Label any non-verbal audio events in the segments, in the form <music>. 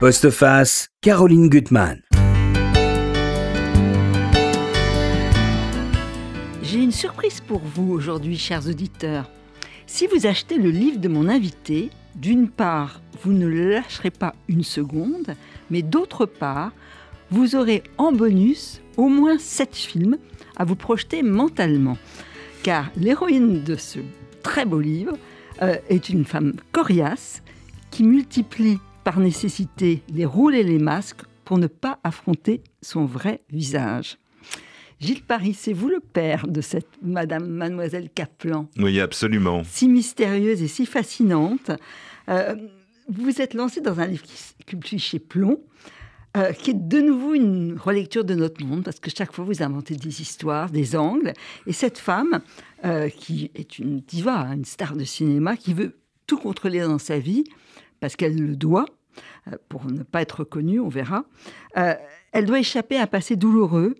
Postface, Caroline Gutmann. J'ai une surprise pour vous aujourd'hui, chers auditeurs. Si vous achetez le livre de mon invité, d'une part, vous ne lâcherez pas une seconde, mais d'autre part, vous aurez en bonus au moins 7 films à vous projeter mentalement. Car l'héroïne de ce très beau livre euh, est une femme coriace qui multiplie par nécessité les rôles et les masques pour ne pas affronter son vrai visage. Gilles Paris, c'est vous le père de cette Madame Mademoiselle Kaplan. Oui, absolument. Si mystérieuse et si fascinante. Euh, vous vous êtes lancé dans un livre qui publie chez Plomb, euh, qui est de nouveau une relecture de notre monde, parce que chaque fois vous inventez des histoires, des angles. Et cette femme, euh, qui est une diva, une star de cinéma, qui veut tout contrôler dans sa vie, parce qu'elle le doit, pour ne pas être reconnue, on verra, elle doit échapper à un passé douloureux.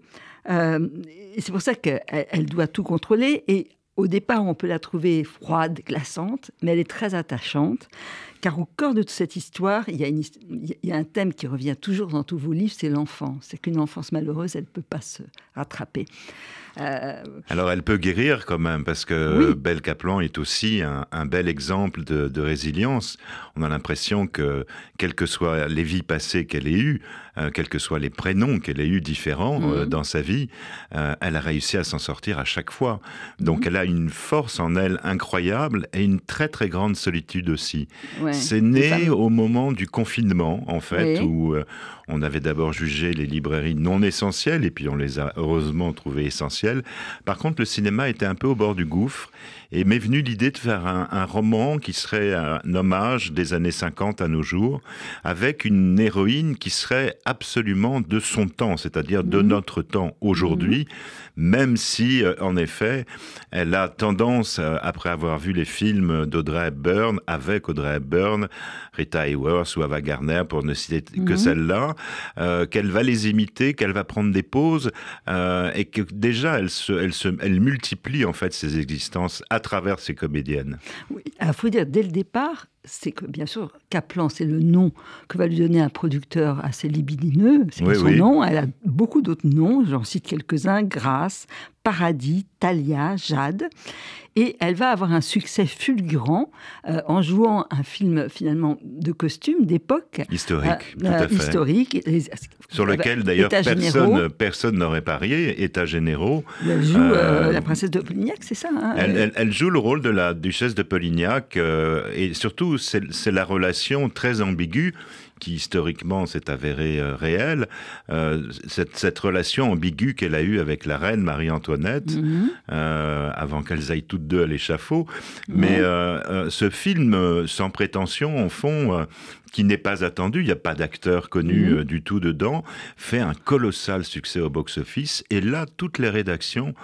et c'est pour ça qu'elle doit tout contrôler. Et au départ, on peut la trouver froide, glaçante, mais elle est très attachante, car au cœur de toute cette histoire, il y, a il y a un thème qui revient toujours dans tous vos livres, c'est l'enfance. C'est qu'une enfance malheureuse, elle ne peut pas se rattraper. Euh, Alors elle peut guérir quand même, parce que Belle Kaplan est aussi un, bel exemple de, résilience. On a l'impression que, quelles que soient les vies passées qu'elle ait eues, euh, quels que soient les prénoms qu'elle ait eus différents euh, mhm. dans sa vie, elle a réussi à s'en sortir à chaque fois. Donc mhm. elle a une force en elle incroyable et une très très grande solitude aussi. C'est né au moment du confinement, en fait, où on avait d'abord jugé les librairies non essentielles et puis on les a heureusement trouvées essentielles. Par contre, le cinéma était un peu au bord du gouffre et m'est venue l'idée de faire un, roman qui serait un hommage des années 50 à nos jours, avec une héroïne qui serait absolument de son temps, c'est-à-dire de mhm. notre temps aujourd'hui, mhm. même si, euh, en effet, elle a tendance, euh, après avoir vu les films d'Audrey Hepburn, avec Audrey Hepburn, Rita Hayworth ou Ava Gardner, pour ne citer que mhm. celle-là, euh, qu'elle va les imiter, qu'elle va prendre des pauses, et que déjà, elle, se, elle, se, elle multiplie en fait ses existences à travers ces comédiennes. Oui, il faut dire, dès le départ, c'est que bien sûr, Kaplan, c'est le nom que va lui donner un producteur assez libidineux, c'est son nom. Elle a beaucoup d'autres noms, j'en cite quelques-uns, Grâce, Paradis, Talia, Jade. Et elle va avoir un succès fulgurant euh, en jouant un film finalement de costume d'époque. Historique, euh, tout à fait. Historique. Sur lequel d'ailleurs personne, personne n'aurait parié, États généraux. Elle joue euh, la princesse de Polignac, c'est ça hein, elle, elle, joue le rôle de la duchesse de Polignac et surtout c'est la relation très ambiguë qui historiquement s'est avérée euh, réelle, euh, cette, relation ambiguë qu'elle a eue avec la reine Marie-Antoinette, mhm. euh, avant qu'elles aillent toutes deux à l'échafaud. Mais ce film, sans prétention, en fond, qui n'est pas attendu, il n'y a pas d'acteur connu mhm. du tout dedans, fait un colossal succès au box-office. Et là, toutes les rédactions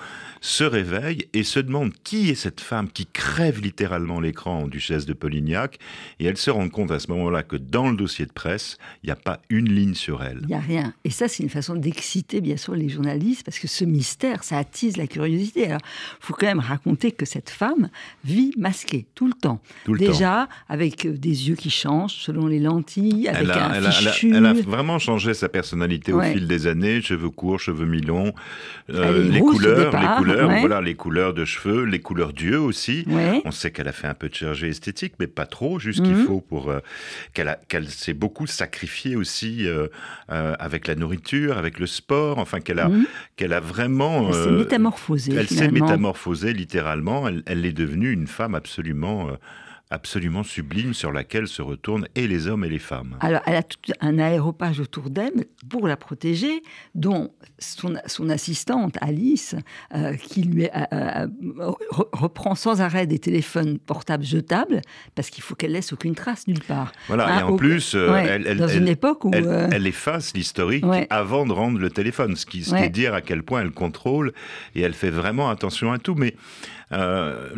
se réveillent et se demandent qui est cette femme qui crève littéralement l'écran en Duchesse de Polignac. Et elles se rendent compte à ce moment-là que dans le dossier de presse, il n'y a pas une ligne sur elle. Il n'y a rien. Et ça, c'est une façon d'exciter, bien sûr, les journalistes, parce que ce mystère, ça attise la curiosité. Alors, il faut quand même raconter que cette femme vit masquée tout le temps. Déjà, avec euh, des yeux qui changent selon les lentilles, avec un elle fichu. A, elle, a, vraiment changé sa personnalité au fil des années. Cheveux courts, cheveux mi-longs, euh, les couleurs, les couleurs voilà les couleurs de cheveux, les couleurs d'yeux aussi. On sait qu'elle a fait un peu de chirurgie esthétique, mais pas trop, juste qu'il mhm. faut pour euh, qu'elle s'est beaucoup sacrifiée aussi euh, euh, avec la nourriture, avec le sport, enfin qu'elle a mhm. qu'elle a vraiment. Elle s'est métamorphosée. Elle s'est métamorphosée littéralement. Elle, elle, est devenue une femme absolument absolument sublime sur laquelle se retournent et les hommes et les femmes. Alors, elle a tout un aéropage autour d'elle pour la protéger, dont son, assistante Alice, euh, qui lui euh, euh, reprend sans arrêt des téléphones portables jetables, parce qu'il faut qu'elle laisse aucune trace nulle part. Voilà, et hein, en plus, elle, dans une époque où elle, efface l'historique avant de rendre le téléphone, ce qui, ce qui est dire à quel point elle contrôle et elle fait vraiment attention à tout. Mais euh,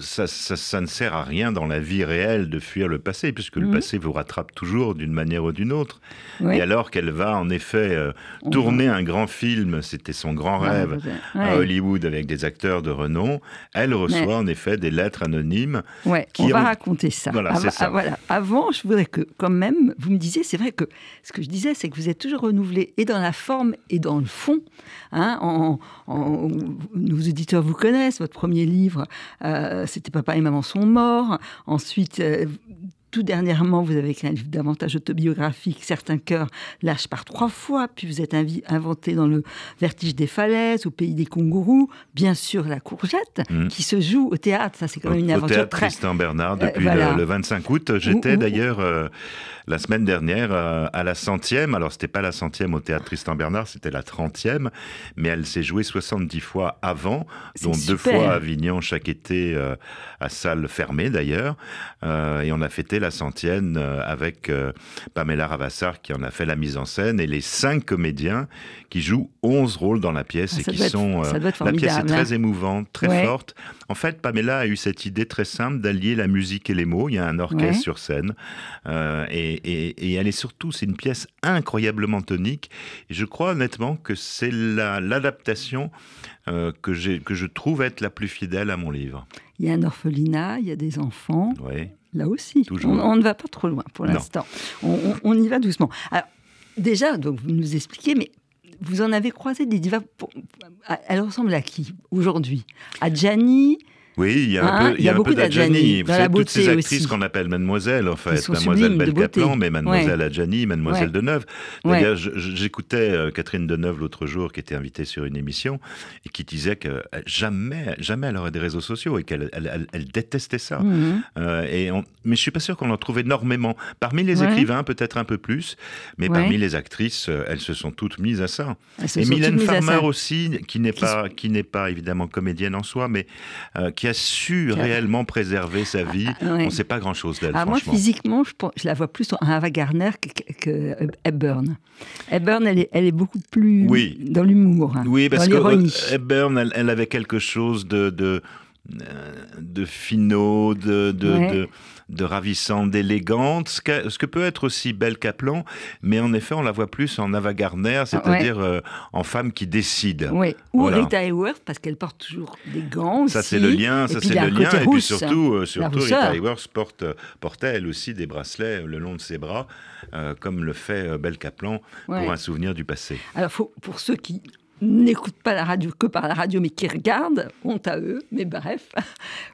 ça, ça, ne sert à rien dans la vie réelle de fuir le passé, puisque le mhm. passé vous rattrape toujours d'une manière ou d'une autre. Et alors qu'elle va en effet euh, tourner un grand film, c'était son grand rêve à Hollywood avec des acteurs de renom, elle reçoit en effet des lettres anonymes. Ouais, on va raconter ça. Voilà, ça. Voilà. Avant, je voudrais que quand même, vous me disiez, c'est vrai que ce que je disais, c'est que vous êtes toujours renouvelé et dans la forme et dans le fond. Hein, en, nos éditeurs vous connaissent, votre premier livre, euh, c'était Papa et Maman sont morts. Ensuite, euh, tout dernièrement, vous avez écrit un livre davantage autobiographique, Certains cœurs lâchent par trois fois, puis vous êtes inventé dans le vertige des falaises, au pays des kangourous, bien sûr la courgette, mmh. qui se joue au théâtre, ça c'est quand même une aventure au théâtre Tristan Bernard, euh, depuis le, 25 août, j'étais d'ailleurs la semaine dernière euh, à la centième. Alors, c'était pas la centième au théâtre Tristan Bernard, c'était la trentième, mais elle s'est jouée 70 fois avant, dont deux fois à Avignon chaque été euh, à salle fermée d'ailleurs. Euh, et on a fêté la centième avec Pamela Ravassar qui en a fait la mise en scène et les cinq comédiens qui jouent 11 rôles dans la pièce ah, et qui sont. la pièce est très émouvante, très forte. En fait, Pamela a eu cette idée très simple d'allier la musique et les mots. Il y a un orchestre sur scène et et, elle est surtout, c'est une pièce incroyablement tonique. Et je crois honnêtement que c'est l'adaptation euh, que, que je trouve être la plus fidèle à mon livre. Il y a un orphelinat, il y a des enfants. Oui. Là aussi, On, ne va pas trop loin pour l'instant. On, y va doucement. Alors, déjà, donc vous nous expliquez, mais vous en avez croisé des divas. elle ressemble à qui aujourd'hui? À Gianni oui, il y a un hein, peu, il y a, beaucoup d'Adjani. Vous savez, toutes ces actrices qu'on appelle Mademoiselle, en fait. Mademoiselle Belcaplan, mais Mademoiselle Adjani, Mademoiselle Deneuve. D'ailleurs, j'écoutais euh, Catherine Deneuve l'autre jour, qui était invitée sur une émission, et qui disait que euh, jamais, jamais elle aurait des réseaux sociaux et qu'elle elle, détestait ça. Mhm. Euh, et mais je suis pas sûr qu'on en trouve énormément. Parmi les écrivains, peut-être un peu plus, mais parmi les actrices, elles se sont toutes mises à ça. et Mylène Farmer aussi, qui n'est pas, qui n'est pas évidemment comédienne en soi, mais qui a su réellement préserver sa vie. Ah, On ne sait pas grand-chose d'elle. Ah, moi, physiquement, je, je, la vois plus en Ava Gardner que, que Hepburn. Hepburn, elle est, elle est beaucoup plus dans l'humour. Hein, oui, parce que Hepburn, elle, elle, avait quelque chose de, de, euh, de finaux, de, de d'élégante, ce, que peut être aussi Belle Kaplan, mais en effet, on la voit plus en Ava Gardner, c'est-à-dire euh, en femme qui décide. Oui, ou Rita Hayworth, parce qu'elle porte toujours des gants. Ça, c'est le lien, ça, c'est le lien. Et puis surtout, euh, surtout Rita Hayworth porte, portait elle aussi des bracelets le long de ses bras, euh, comme le fait Belle Kaplan pour un souvenir du passé. Alors, faut, pour ceux qui n'écoutent pas la radio que par la radio, mais qui regardent, honte à eux, mais bref,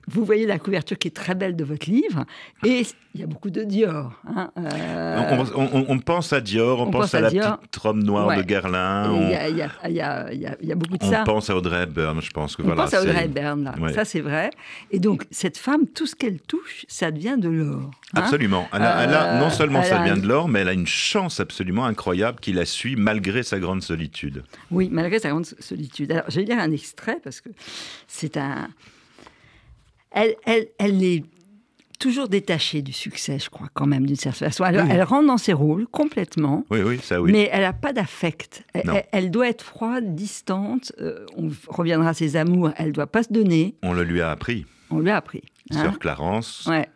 vous voyez la couverture qui est très belle de votre livre, et il y a beaucoup de Dior. Hein, euh, on, pense à Dior, on, pense, à, la petite robe noire de Guerlain. Il y, a beaucoup de ça. On pense à Audrey Hepburn, je pense que on pense à Audrey Hepburn, là. ça c'est vrai. Et donc, cette femme, tout ce qu'elle touche, ça devient de l'or. Hein. absolument. Elle a, non euh, seulement ça devient de l'or, mais elle a une chance absolument incroyable qui la suit malgré sa grande solitude. Oui, malgré sa grande solitude. Alors, je vais lire un extrait parce que c'est un. Elle, elle, elle est toujours détachée du succès, je crois, quand même, d'une certaine façon. Elle, elle, rentre dans ses rôles complètement. Oui, oui, ça oui. Mais elle n'a pas d'affect. Elle, doit être froide, distante. Euh, on reviendra à ses amours. Elle ne doit pas se donner. On le lui a appris. On lui a appris. Hein. Sœur Clarence. Ouais.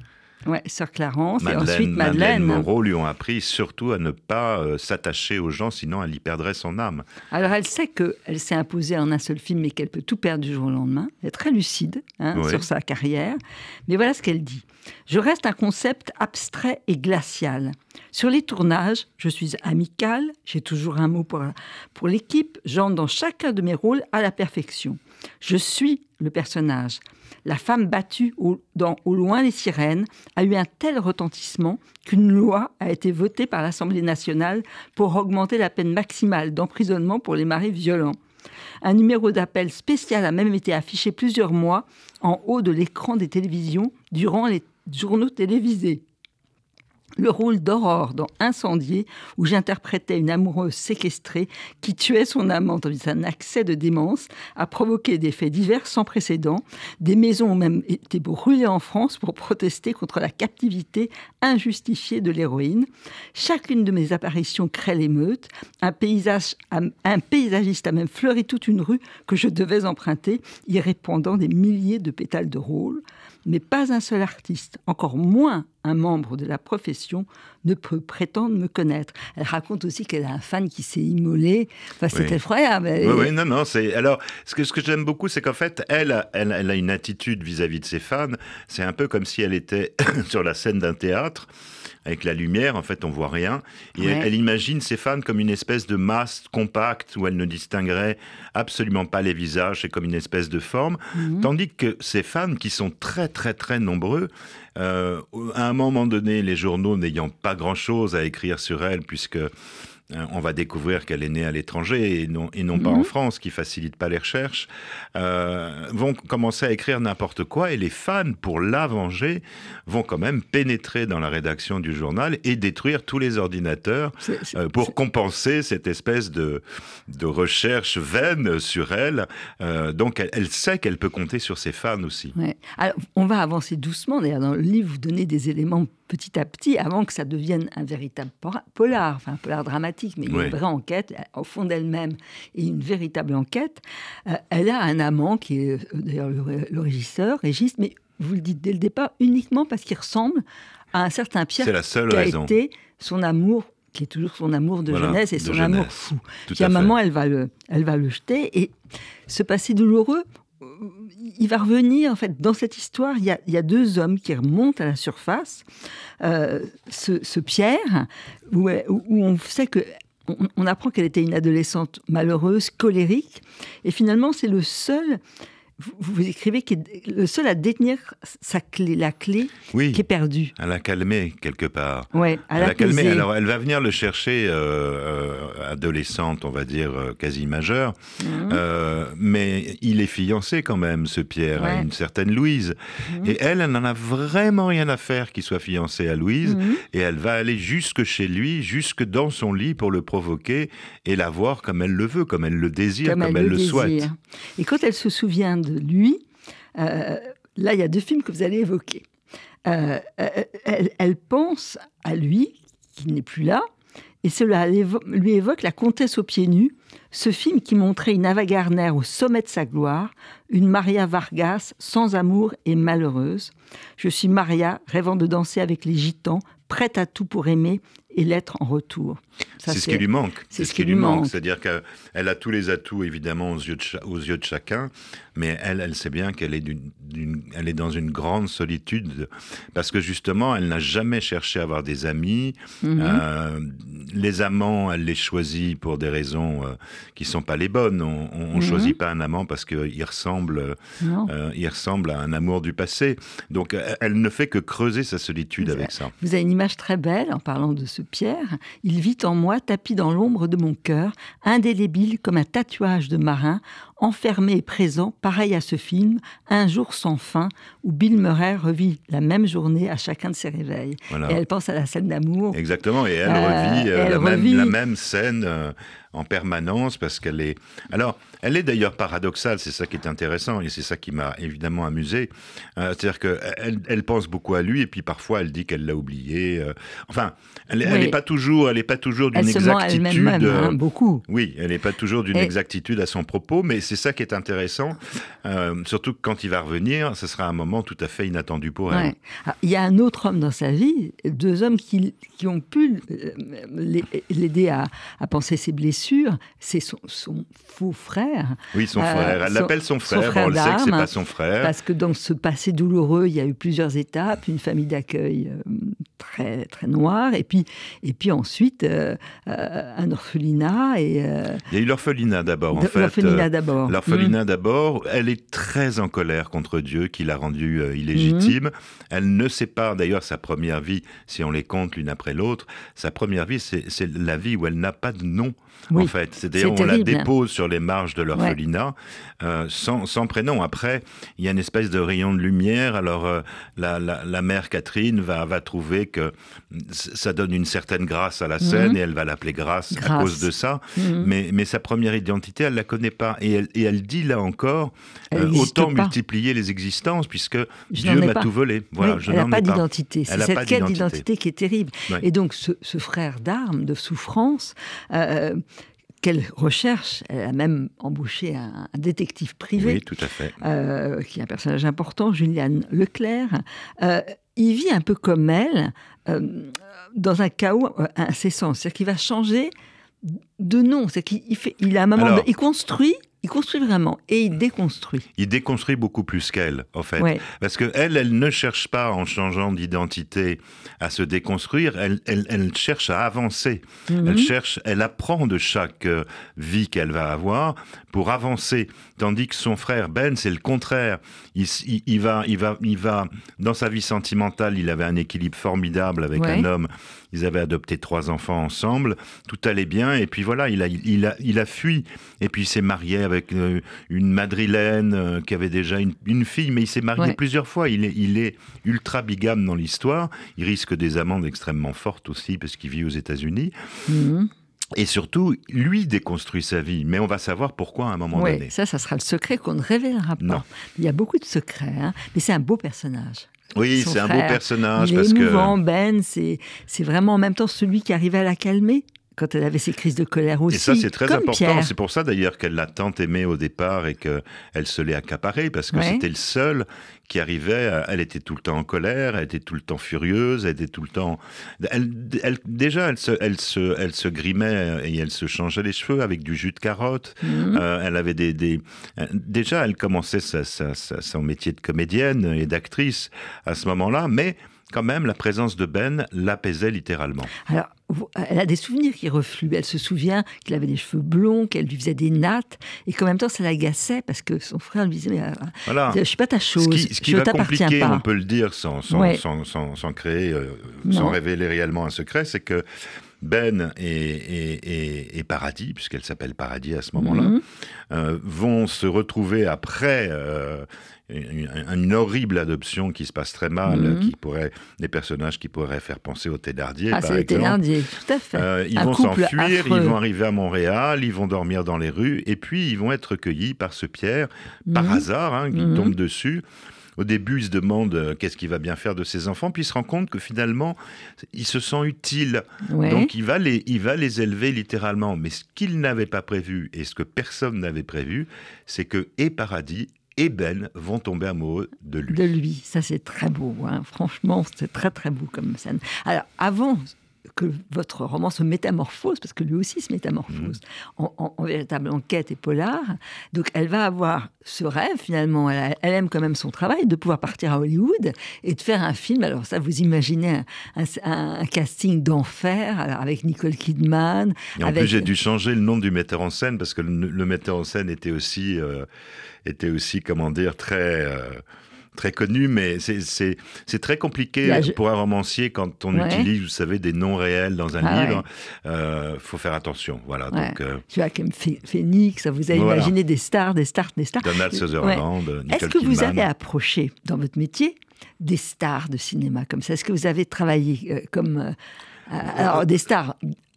Ouais, Sœur Clarence et ensuite Madeleine. Madeleine Moreau lui ont appris surtout à ne pas euh, s'attacher aux gens, sinon elle y perdrait son âme. Alors elle sait qu'elle s'est imposée en un seul film, mais qu'elle peut tout perdre du jour au lendemain. Elle est très lucide hein, sur sa carrière. Mais voilà ce qu'elle dit. Je reste un concept abstrait et glacial. Sur les tournages, je suis amicale, j'ai toujours un mot pour, pour l'équipe, j'entre dans chacun de mes rôles à la perfection. Je suis le personnage la femme battue au, dans Au loin les sirènes a eu un tel retentissement qu'une loi a été votée par l'Assemblée nationale pour augmenter la peine maximale d'emprisonnement pour les maris violents. Un numéro d'appel spécial a même été affiché plusieurs mois en haut de l'écran des télévisions durant les journaux télévisés. Le rôle d'Aurore dans Incendié, où j'interprétais une amoureuse séquestrée qui tuait son amant dans un accès de démence, a provoqué des faits divers sans précédent. Des maisons ont même été brûlées en France pour protester contre la captivité injustifiée de l'héroïne. Chacune de mes apparitions crée l'émeute. Un, un paysagiste a même fleuri toute une rue que je devais emprunter, y répandant des milliers de pétales de rôle mais pas un seul artiste, encore moins un membre de la profession, ne peut prétendre me connaître. Elle raconte aussi qu'elle a un fan qui s'est immolé. Enfin, c'est effroyable. Oui, oui, non, non. C'est alors ce que ce que j'aime beaucoup, c'est qu'en fait, elle, elle, elle, a une attitude vis-à-vis -vis de ses fans. C'est un peu comme si elle était <coughs> sur la scène d'un théâtre avec la lumière, en fait, on voit rien. Et elle, imagine ses fans comme une espèce de masse compacte où elle ne distinguerait absolument pas les visages, c'est comme une espèce de forme. Mhm. Tandis que ses fans, qui sont très, très, très nombreux, euh, à un moment donné, les journaux n'ayant pas grand-chose à écrire sur elle, puisque on va découvrir qu'elle est née à l'étranger et non, et non pas en mhm. France, qui facilite pas les recherches, euh, vont commencer à écrire n'importe quoi et les fans, pour la venger, vont quand même pénétrer dans la rédaction du journal et détruire tous les ordinateurs euh, pour compenser cette espèce de, de recherche vaine sur elle. donc elle, sait qu'elle peut compter sur ses fans aussi. Alors, on va avancer doucement. D'ailleurs, dans le livre, vous donnez des éléments petit à petit, avant que ça devienne un véritable polar, enfin un polar dramatique, mais une vraie enquête, au fond d'elle-même, et une véritable enquête, euh, elle a un amant qui est euh, d'ailleurs le, régisseur, Régis, mais vous le dites dès le départ, uniquement parce qu'il ressemble à un certain Pierre la seule qui a été son amour qui est toujours son amour de jeunesse et son amour fou. Puis à un moment, elle va, le, elle va le jeter. Et ce passé douloureux, il va revenir, en fait, dans cette histoire, il y a, deux hommes qui remontent à la surface. Euh, ce, Pierre, où, on sait que on, apprend qu'elle était une adolescente malheureuse, colérique, et finalement c'est le seul vous, écrivez qu'il est le seul à détenir sa clé, la clé qui est perdue. Elle a calmé quelque part. Ouais, elle, a calmé. Alors elle va venir le chercher, euh, euh, adolescente, on va dire euh, quasi majeure, mhm. mais il est fiancé quand même, ce Pierre, à une certaine Louise. Mhm. Et elle, elle n'en a vraiment rien à faire qu'il soit fiancé à Louise, mhm. et elle va aller jusque chez lui, jusque dans son lit pour le provoquer et la voir comme elle le veut, comme elle le désire, comme, elle, le, souhaite. Et quand elle se souvient de lui, euh, là, il y a deux films que vous allez évoquer. Euh, elle, pense à lui, qui n'est plus là, et cela lui évoque La Comtesse aux pieds nus, ce film qui montrait une Ava Gardner au sommet de sa gloire, une Maria Vargas sans amour et malheureuse. Je suis Maria, rêvant de danser avec les gitans, prête à tout pour aimer et l'être en retour. C'est ce qui lui manque. C'est ce, qui lui manque. C'est-à-dire qu'elle a tous les atouts, évidemment, aux yeux de, aux yeux de chacun, mais elle, elle sait bien qu'elle est, est dans une grande solitude, parce que justement, elle n'a jamais cherché à avoir des amis. Mhm. Euh, les amants, elle les choisit pour des raisons euh, qui ne sont pas les bonnes. On ne mhm. choisit pas un amant parce qu'il ressemble, euh, il ressemble à un amour du passé. Donc, elle ne fait que creuser sa solitude avec ça. Vous avez une image très belle en parlant de ce Pierre, il vit moi, tapis dans l'ombre de mon cœur, indélébile comme un tatouage de marin, enfermé et présent, pareil à ce film, Un jour sans fin, où Bill Murray revit la même journée à chacun de ses réveils. Et elle pense à la scène d'amour. Exactement, et elle euh, revit, euh, la, Même, la, Même, scène. Euh, en permanence parce qu'elle est. Alors, elle est d'ailleurs paradoxale, c'est ça qui est intéressant et c'est ça qui m'a évidemment amusé. C'est-à-dire qu'elle elle pense beaucoup à lui et puis parfois elle dit qu'elle l'a oublié. Enfin, elle n'est pas toujours, elle est pas toujours d'une exactitude. Même, hein, beaucoup. Oui, elle n'est pas toujours d'une exactitude à son propos, mais c'est ça qui est intéressant. Euh, surtout que quand il va revenir, ce sera un moment tout à fait inattendu pour elle. Ah, il y a un autre homme dans sa vie, deux hommes qui, qui ont pu l'aider à, à penser ses blessures c'est son, faux frère. Oui, son frère. Elle euh, l'appelle son, frère. on le sait que c'est pas son frère. Parce que dans ce passé douloureux, il y a eu plusieurs étapes. Une famille d'accueil euh, très très noire, et puis et puis ensuite euh, un orphelinat et. il y a eu l'orphelinat d'abord. En fait, l'orphelinat d'abord. L'orphelinat mm. d'abord. Elle est très en colère contre Dieu qui l'a rendue illégitime. Mm. Elle ne sait pas d'ailleurs sa première vie, si on les compte l'une après l'autre. Sa première vie, c'est la vie où elle n'a pas de nom. en fait. C'est-à-dire on la dépose sur les marges de l'orphelinat euh, sans, sans, prénom. Après, il y a une espèce de rayon de lumière. Alors euh, la, la, mère Catherine va, va trouver que ça donne une certaine grâce à la scène mhm. et elle va l'appeler grâce, à cause de ça. Mais, mais sa première identité, elle la connaît pas. Et elle, et elle dit là encore, euh, autant multiplier les existences puisque Dieu m'a tout volé. Voilà, je elle n'a pas d'identité. C'est cette quête d'identité qui est terrible. Et donc ce, ce frère d'armes, de souffrance, qu'elle recherche. Elle a même embauché un, détective privé. Oui, tout à fait. Euh, qui est un personnage important, Juliane Leclerc. Euh, il vit un peu comme elle, euh, dans un chaos incessant. C'est-à-dire qu'il va changer de nom. C'est qu'il fait, il a un moment, il construit il construit vraiment et il déconstruit. Il déconstruit beaucoup plus qu'elle, en fait. Parce que elle, ne cherche pas, en changeant d'identité, à se déconstruire. Elle, elle, cherche à avancer. Elle cherche, elle apprend de chaque euh, vie qu'elle va avoir pour avancer. Tandis que son frère Ben, c'est le contraire. Il, il, va, il va, il va, dans sa vie sentimentale, il avait un équilibre formidable avec un homme ils avaient adopté trois enfants ensemble, tout allait bien, et puis voilà, il a, il a, il a fui. Et puis il s'est marié avec euh, une madrilène euh, qui avait déjà une, fille, mais il s'est marié plusieurs fois. Il est, il est ultra bigame dans l'histoire. Il risque des amendes extrêmement fortes aussi, parce qu'il vit aux États-Unis. Mhm. Et surtout, lui déconstruit sa vie, mais on va savoir pourquoi à un moment donné. Ça, ça sera le secret qu'on ne révélera pas. Il y a beaucoup de secrets, hein, mais c'est un beau personnage. Oui, c'est un beau personnage. Il est émouvant, Ben, c'est vraiment en même temps celui qui arrivait à la calmer quand elle avait ses crises de colère aussi. Et ça, c'est très important. C'est pour ça d'ailleurs qu'elle l'a tant aimé au départ et qu'elle se l'est accaparé parce que c'était le seul qui arrivait. elle était tout le temps en colère, elle était tout le temps furieuse, elle était tout le temps. Elle, déjà, elle se, elle, se, elle se grimait et elle se changeait les cheveux avec du jus de carotte. Mhm. Euh, elle avait des, des, Déjà, elle commençait sa, son métier de comédienne et d'actrice à ce moment-là, mais quand même, la présence de Ben l'apaisait littéralement. Alors, elle a des souvenirs qui refluent. Elle se souvient qu'il avait des cheveux blonds, qu'elle lui faisait des nattes, et qu'en même temps, ça l'agaçait parce que son frère lui disait mais, euh, voilà. Je suis pas ta chose. Ce qui, ce qui je va compliquer, on peut le dire sans, sans, sans, créer, euh, sans révéler réellement un secret, c'est que ben et, Paradis, puisqu'elle s'appelle Paradis à ce moment-là, mhm. euh, vont se retrouver après une, horrible adoption qui se passe très mal, mhm. qui pourrait des personnages qui pourraient faire penser au Thénardier. Ah, c'est Thénardier, tout à fait. Euh, ils vont s'enfuir, ils vont arriver à Montréal, ils vont dormir dans les rues, et puis ils vont être recueillis par ce Pierre, par mhm. hasard, hein, qui mhm. tombe dessus. Au début, il se demande euh, qu'est-ce qu'il va bien faire de ses enfants, puis il se rend compte que finalement, il se sent utile. Donc il va, les, il va les élever littéralement. Mais ce qu'il n'avait pas prévu et ce que personne n'avait prévu, c'est que et Paradis et Ben vont tomber amoureux de lui. De lui, ça c'est très beau, hein. franchement c'est très très beau comme scène. Alors avant que votre roman se métamorphose, parce que lui aussi se métamorphose, mhm. en, véritable enquête et polar. Donc elle va avoir ce rêve finalement, elle, aime quand même son travail, de pouvoir partir à Hollywood et de faire un film. Alors ça, vous imaginez un, casting d'enfer avec Nicole Kidman. Et en plus, j'ai dû changer le nom du metteur en scène parce que le, metteur en scène était aussi, euh, était aussi comment dire, très... Euh, très connu, mais c'est très compliqué pour un romancier quand on utilise, vous savez, des noms réels dans un ah livre. Il euh, faut faire attention. Voilà. Donc, euh, Joachim Phoenix, vous avez imaginé des stars, des stars, des stars. Donald Sutherland, ouais. Est-ce que vous avez approché dans votre métier des stars de cinéma comme ça? Est-ce que vous avez travaillé euh, comme alors des stars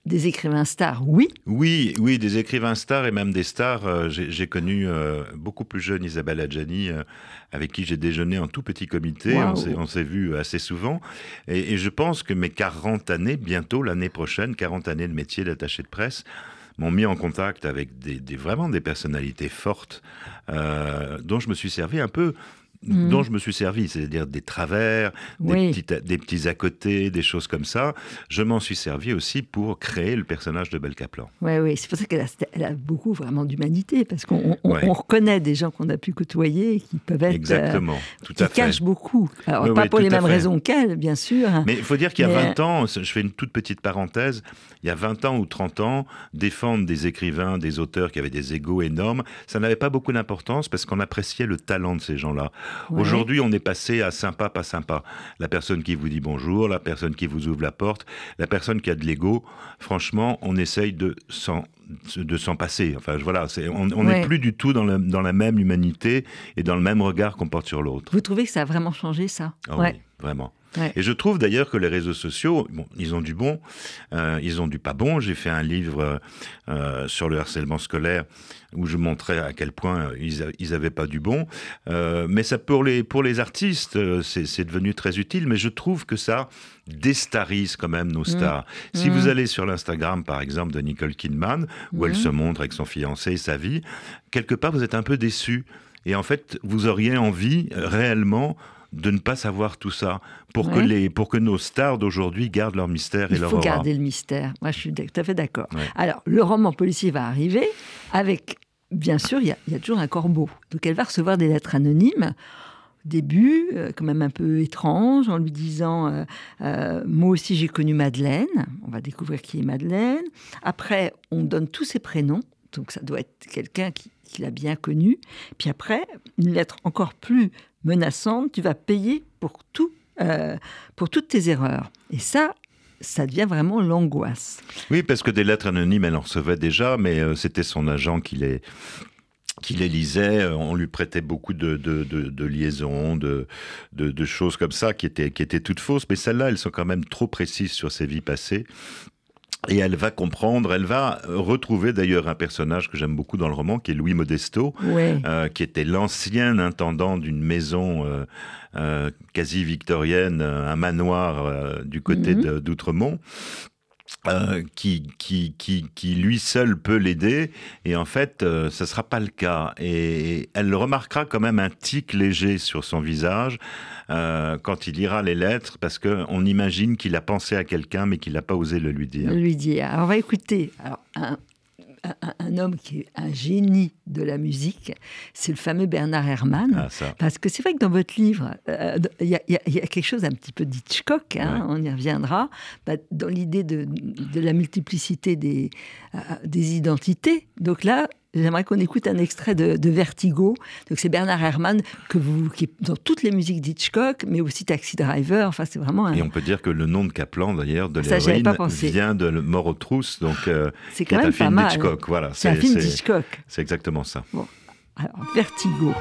des écrivains stars, oui Oui, oui, des écrivains stars et même des stars. Euh, j'ai connu euh, beaucoup plus jeune Isabelle Adjani, euh, avec qui j'ai déjeuné en tout petit comité. On s'est vu assez souvent. Et, je pense que mes 40 années, bientôt l'année prochaine, 40 années de métier d'attaché de presse, m'ont mis en contact avec des, vraiment des personnalités fortes dont je me suis servi un peu Mm. dont je me suis servi, c'est-à-dire des travers, des, petits, des petits à côté, des choses comme ça. Je m'en suis servi aussi pour créer le personnage de Belle Kaplan. Oui, oui, c'est pour ça qu'elle a, a, beaucoup vraiment d'humanité, parce qu'on reconnaît des gens qu'on a pu côtoyer qui peuvent être. Exactement, euh, tout à fait. cachent beaucoup. Alors, pas pour les mêmes raisons qu'elle, bien sûr. Mais il faut dire qu'il y a 20 ans, je fais une toute petite parenthèse, il y a 20 ans ou 30 ans, défendre des écrivains, des auteurs qui avaient des égaux énormes, ça n'avait pas beaucoup d'importance parce qu'on appréciait le talent de ces gens-là. Aujourd'hui, on est passé à sympa, pas sympa. La personne qui vous dit bonjour, la personne qui vous ouvre la porte, la personne qui a de l'ego. Franchement, on essaye de s'en de s'en passer. Enfin, voilà, on n'est plus du tout dans, dans, la même humanité et dans le même regard qu'on porte sur l'autre. Vous trouvez que ça a vraiment changé ça? Ah Oui, vraiment. Et je trouve d'ailleurs que les réseaux sociaux, bon, ils ont du bon, euh, ils ont du pas bon. J'ai fait un livre euh, sur le harcèlement scolaire où je montrais à quel point ils, ils avaient pas du bon. Euh, mais ça pour les pour les artistes, c'est devenu très utile. Mais je trouve que ça déstarise quand même nos mmh. stars. Si vous mmh. allez sur l'Instagram, par exemple, de Nicole Kidman, où elle mmh. se montre avec son fiancé et sa vie, quelque part vous êtes un peu déçu. Et en fait, vous auriez envie réellement de ne pas savoir tout ça pour, que, les, pour que nos stars d'aujourd'hui gardent leur mystère et leur Il faut garder le mystère. Moi, je suis tout à fait d'accord. Alors, le roman policier va arriver avec, bien sûr, il y, a, toujours un corbeau. Donc, elle va recevoir des lettres anonymes début, euh, quand même un peu étrange, en lui disant euh, euh, Moi aussi j'ai connu Madeleine. On va découvrir qui est Madeleine. Après, on donne tous ses prénoms. Donc ça doit être quelqu'un qui, qui l'a bien connu. Puis après, une lettre encore plus menaçante, tu vas payer pour tout, euh, pour toutes tes erreurs. Et ça, ça devient vraiment l'angoisse. Oui, parce que des lettres anonymes, elle en recevait déjà, mais euh, c'était son agent qui les, qui les lisait, on lui prêtait beaucoup de, de, de, liaisons, de, de, choses comme ça qui étaient, qui étaient toutes fausses, mais celles-là, elles sont quand même trop précises sur ses vies passées. Et elle va comprendre, elle va retrouver d'ailleurs un personnage que j'aime beaucoup dans le roman, qui est Louis Modesto, euh, qui était l'ancien intendant d'une maison euh, euh, quasi victorienne, un manoir du côté mhm. d'Outremont. Euh, qui, qui, qui, qui, lui seul peut l'aider, et en fait, euh, ce ne sera pas le cas. Et elle remarquera quand même un tic léger sur son visage euh, quand il lira les lettres, parce qu'on imagine qu'il a pensé à quelqu'un, mais qu'il n'a pas osé le lui dire. Le lui dire. Alors, on va écouter un, homme qui est un génie de la musique, c'est le fameux Bernard Herrmann. Ah, parce que c'est vrai que dans votre livre, euh, il y, a quelque chose un petit peu d'Hitchcock, hein, on y reviendra, bah, dans l'idée de, la multiplicité des, euh, des identités. Donc là, J'aimerais qu'on écoute un extrait de, Vertigo. Donc c'est Bernard Herrmann que vous, qui est dans toutes les musiques d'Hitchcock, mais aussi Taxi Driver. Enfin, c'est vraiment. Un... Et on peut dire que le nom de Kaplan, d'ailleurs, de l'héroïne, vient de Mort aux trousses, donc euh, c'est quand même un film d'Hitchcock. Voilà, c'est un film d'Hitchcock. C'est exactement ça. Bon, alors Vertigo.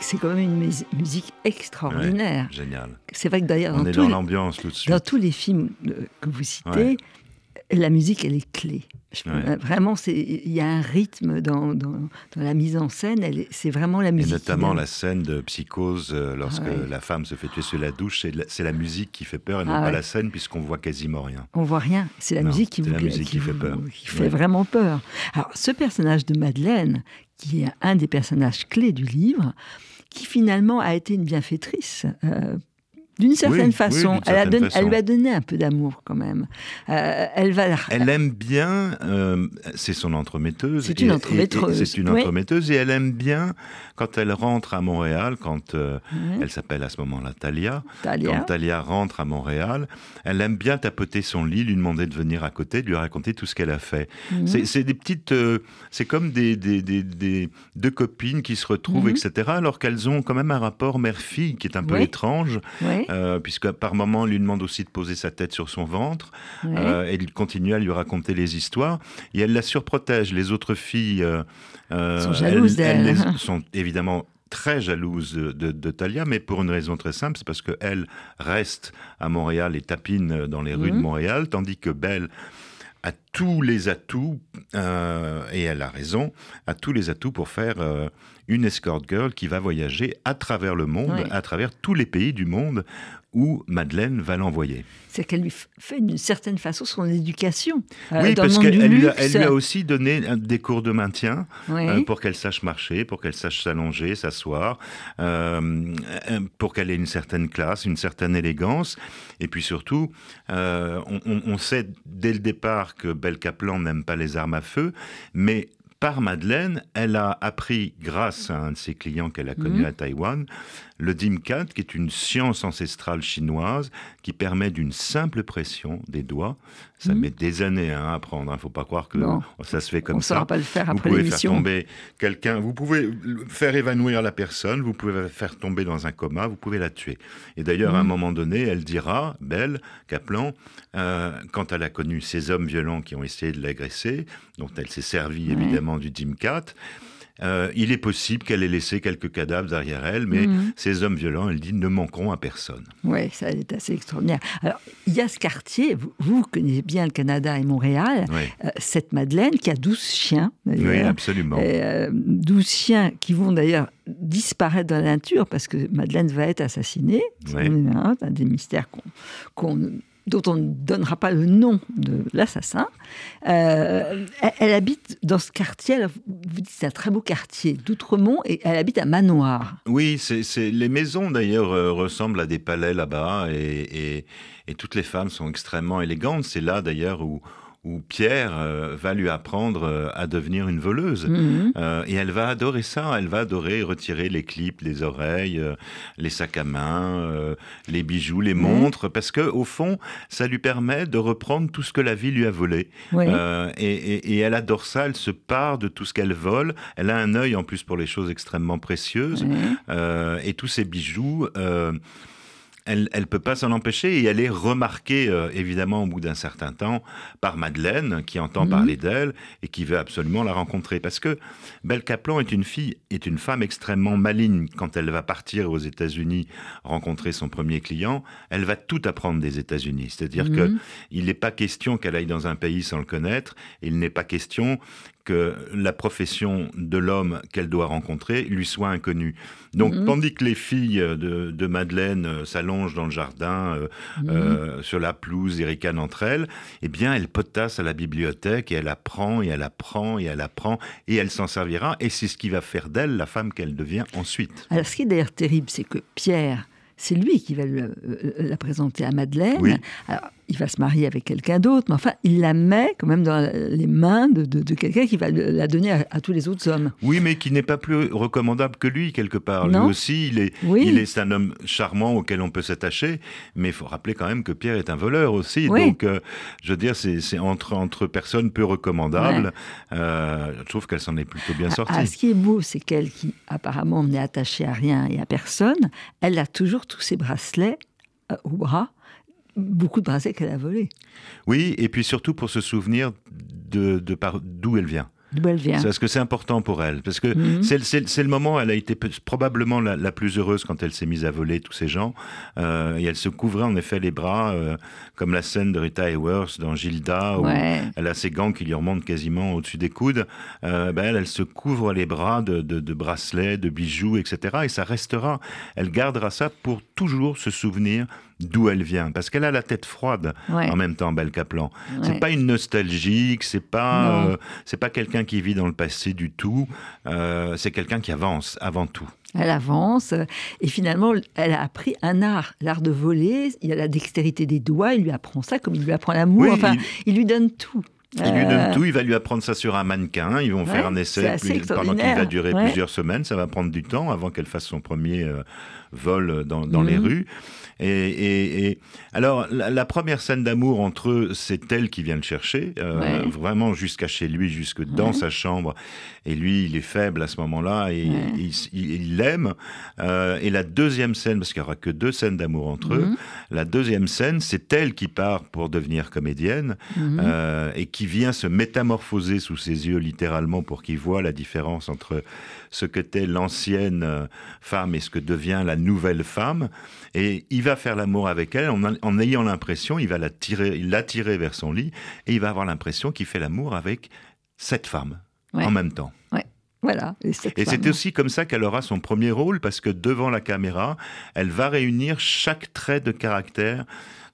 C'est quand même une musique extraordinaire. génial. C'est vrai que d'ailleurs, dans, tous, l'ambiance dans tous les films euh, que vous citez, la musique, elle est clé. Vraiment, il y a un rythme dans, dans, la mise en scène. C'est vraiment la musique. Et notamment la scène de psychose, euh, lorsque ah la femme se fait tuer sur la douche, c'est la, musique qui fait peur et non ah pas la scène, puisqu'on voit quasiment rien. On voit rien. C'est la, musique qui, vous, qui, fait peur. Qui fait vraiment peur. Alors, ce personnage de Madeleine, qui est un des personnages clés du livre, qui finalement a été une bienfaitrice euh, d'une certaine façon. elle, lui a donné un peu d'amour quand même. Euh, elle va. Elle aime bien. Euh, c'est son entremetteuse. C'est une entremetteuse. C'est une entremetteuse et elle aime bien quand elle rentre à Montréal, quand euh, elle s'appelle à ce moment-là Talia. Talia. Quand Talia rentre à Montréal, elle aime bien tapoter son lit, lui demander de venir à côté, de lui raconter tout ce qu'elle a fait. Mhm. C'est des petites. c'est comme des, des, des, deux copines qui se retrouvent, mhm. etc. Alors qu'elles ont quand même un rapport mère-fille qui est un peu étrange. Euh, puisque par moment, lui demande aussi de poser sa tête sur son ventre, euh, et il continue à lui raconter les histoires, et elle la surprotège. Les autres filles euh, sont jalouses d'elle. <laughs> sont évidemment très jalouses de, Talia, mais pour une raison très simple, c'est parce qu'elle reste à Montréal et tapine dans les rues de mhm. Montréal, tandis que Belle a tous les atouts, et elle a raison, a tous les atouts pour faire une escort girl qui va voyager à travers le monde, à travers tous les pays du monde où Madeleine va l'envoyer. C'est qu'elle lui fait d'une certaine façon son éducation. Euh, oui, parce qu'elle lui, a aussi donné des cours de maintien euh, pour qu'elle sache marcher, pour qu'elle sache s'allonger, s'asseoir, euh, pour qu'elle ait une certaine classe, une certaine élégance. Et puis surtout, on, on, sait dès le départ que Belle Kaplan n'aime pas les armes à feu, mais par Madeleine, elle a appris, grâce à un de ses clients qu'elle a connu mhm. à Taïwan, le DIMCAT, qui est une science ancestrale chinoise qui permet d'une simple pression des doigts. Ça mhm. met des années à apprendre. Il hein. ne faut pas croire que ça se fait comme ça. On ne saura pas le faire après Vous pouvez faire tomber quelqu'un. Vous pouvez faire évanouir la personne. Vous pouvez la faire tomber dans un coma. Vous pouvez la tuer. Et d'ailleurs, à un mhm. moment donné, elle dira, Belle Kaplan, euh, quand elle a connu ces hommes violents qui ont essayé de l'agresser, dont elle s'est servie évidemment du DIMCAT, euh, il est possible qu'elle ait laissé quelques cadavres derrière elle, mais mhm. ces hommes violents, elle dit, ne manqueront à personne. Oui, ça est assez extraordinaire. Alors, il y a ce quartier, vous, connaissez bien le Canada et Montréal, euh, cette Madeleine qui a 12 chiens. Oui, absolument. 12 euh, chiens qui vont d'ailleurs disparaître dans la nature parce que Madeleine va être assassinée. C'est un, des mystères qu'on dont on ne donnera pas le nom de l'assassin. Euh, elle, habite dans ce quartier, vous dites c'est un très beau quartier d'Outremont, et elle habite à Manoir. Oui, c'est, les maisons d'ailleurs euh, ressemblent à des palais là-bas, et, et, toutes les femmes sont extrêmement élégantes. C'est là d'ailleurs où, où Pierre euh, va lui apprendre euh, à devenir une voleuse. Mhm. Euh, et elle va adorer ça. Elle va adorer retirer les clips, les oreilles, les sacs à main, les bijoux, les montres, parce que au fond, ça lui permet de reprendre tout ce que la vie lui a volé. Et, elle adore ça. Elle se part de tout ce qu'elle vole. Elle a un œil en plus pour les choses extrêmement précieuses. et tous ces bijoux elle ne peut pas s'en empêcher et elle est remarquée, euh, évidemment, au bout d'un certain temps, par Madeleine, qui entend mhm. parler d'elle et qui veut absolument la rencontrer. Parce que Belle Kaplan est une fille, est une femme extrêmement maligne. Quand elle va partir aux États-Unis rencontrer son premier client, elle va tout apprendre des États-Unis. C'est-à-dire qu'il mhm. que n'est pas question qu'elle aille dans un pays sans le connaître. Il n'est pas question que la profession de l'homme qu'elle doit rencontrer lui soit inconnue. Donc, mhm. tandis que les filles de, Madeleine euh, s'allongent dans le jardin, euh, mhm. euh, sur la pelouse, et ricanent entre elles, eh bien, elle potasse à la bibliothèque et elle apprend, et elle apprend, et elle apprend, et elle s'en servira. Et c'est ce qui va faire d'elle la femme qu'elle devient ensuite. Alors, ce qui est d'ailleurs terrible, c'est que Pierre, c'est lui qui va la présenter à Madeleine. Oui il va se marier avec quelqu'un d'autre, mais enfin, il la met quand même dans les mains de, quelqu'un qui va la donner à, tous les autres hommes. Oui, mais qui n'est pas plus recommandable que lui, quelque part. lui aussi, il est, il est un homme charmant auquel on peut s'attacher, mais il faut rappeler quand même que Pierre est un voleur aussi. Donc, euh, je veux dire, c'est entre, entre personnes peu recommandables. Euh, je trouve qu'elle s'en est plutôt bien sortie. Ah, ce qui est beau, c'est qu'elle, qui apparemment n'est attachée à rien et à personne, elle a toujours tous ses bracelets euh, au bras beaucoup de bracelets qu'elle a volés. Oui, et puis surtout pour se souvenir de, d'où elle vient. D'où elle vient. Parce que c'est important pour elle. Parce que mhm. c'est le moment, elle a été probablement la, plus heureuse quand elle s'est mise à voler tous ces gens. Euh, et elle se couvrait en effet les bras, euh, comme la scène de Rita Hayworth dans Gilda, où elle a ses gants qui lui remontent quasiment au-dessus des coudes. Euh, ben elle, se couvre les bras de, de, bracelets, de bijoux, etc. Et ça restera. Elle gardera ça pour toujours se souvenir d'où elle vient, parce qu'elle a la tête froide en même temps, Belle Kaplan. C'est pas une nostalgique, c'est pas euh, c'est pas quelqu'un qui vit dans le passé du tout. Euh, c'est quelqu'un qui avance avant tout. Elle avance et finalement, elle a appris un art, l'art de voler. Il y a la dextérité des doigts. Il lui apprend ça comme il lui apprend l'amour. enfin, il... lui donne tout. Il lui donne euh, tout, il va lui apprendre ça sur un mannequin, ils vont faire un essai pendant qu'il va durer plusieurs semaines, ça va prendre du temps avant qu'elle fasse son premier vol dans, les mhm. rues. Et, alors, la, première scène d'amour entre eux, c'est elle qui vient le chercher, euh, vraiment jusqu'à chez lui, jusque dans sa chambre. Et lui, il est faible à ce moment-là, et il l'aime. Euh, et la deuxième scène, parce qu'il n'y aura que deux scènes d'amour entre eux, mhm. la deuxième scène, c'est elle qui part pour devenir comédienne, mhm. euh, et qui vient se métamorphoser sous ses yeux, littéralement, pour qu'il voit la différence entre ce qu'était l'ancienne femme et ce que devient la nouvelle femme. Et il va faire l'amour avec elle en, ayant l'impression, il va l'attirer vers son lit et il va avoir l'impression qu'il fait l'amour avec cette femme en même temps. Voilà. Et, c'est aussi comme ça qu'elle aura son premier rôle, parce que devant la caméra, elle va réunir chaque trait de caractère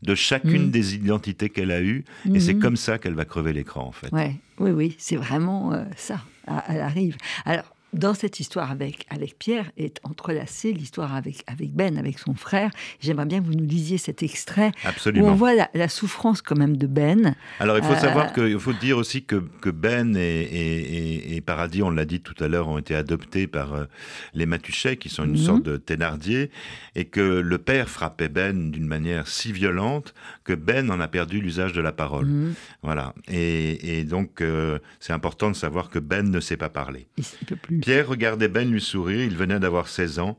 de chacune mm. des identités qu'elle a eues, et c'est mm-hmm. comme ça qu'elle va crever l'écran, en fait. Ouais. Oui, oui, c'est vraiment euh, ça. Elle arrive. Alors, dans cette histoire avec, avec Pierre est entrelacée l'histoire avec, avec Ben, avec son frère. J'aimerais bien que vous nous lisiez cet extrait Absolument. où on voit la, souffrance quand même de Ben. Alors il faut savoir euh, que, il faut dire aussi que, que Ben et, et, Paradis, on l'a dit tout à l'heure, ont été adoptés par euh, les Matuchet, qui sont une mhm. sorte de Thénardier, et que le père frappait Ben d'une manière si violente que Ben en a perdu l'usage de la parole. Mhm. Voilà. Et, donc euh, c'est important de savoir que Ben ne sait pas parler. Il ne peut plus. Pierre regardait Ben lui sourire, il venait d'avoir 16 ans,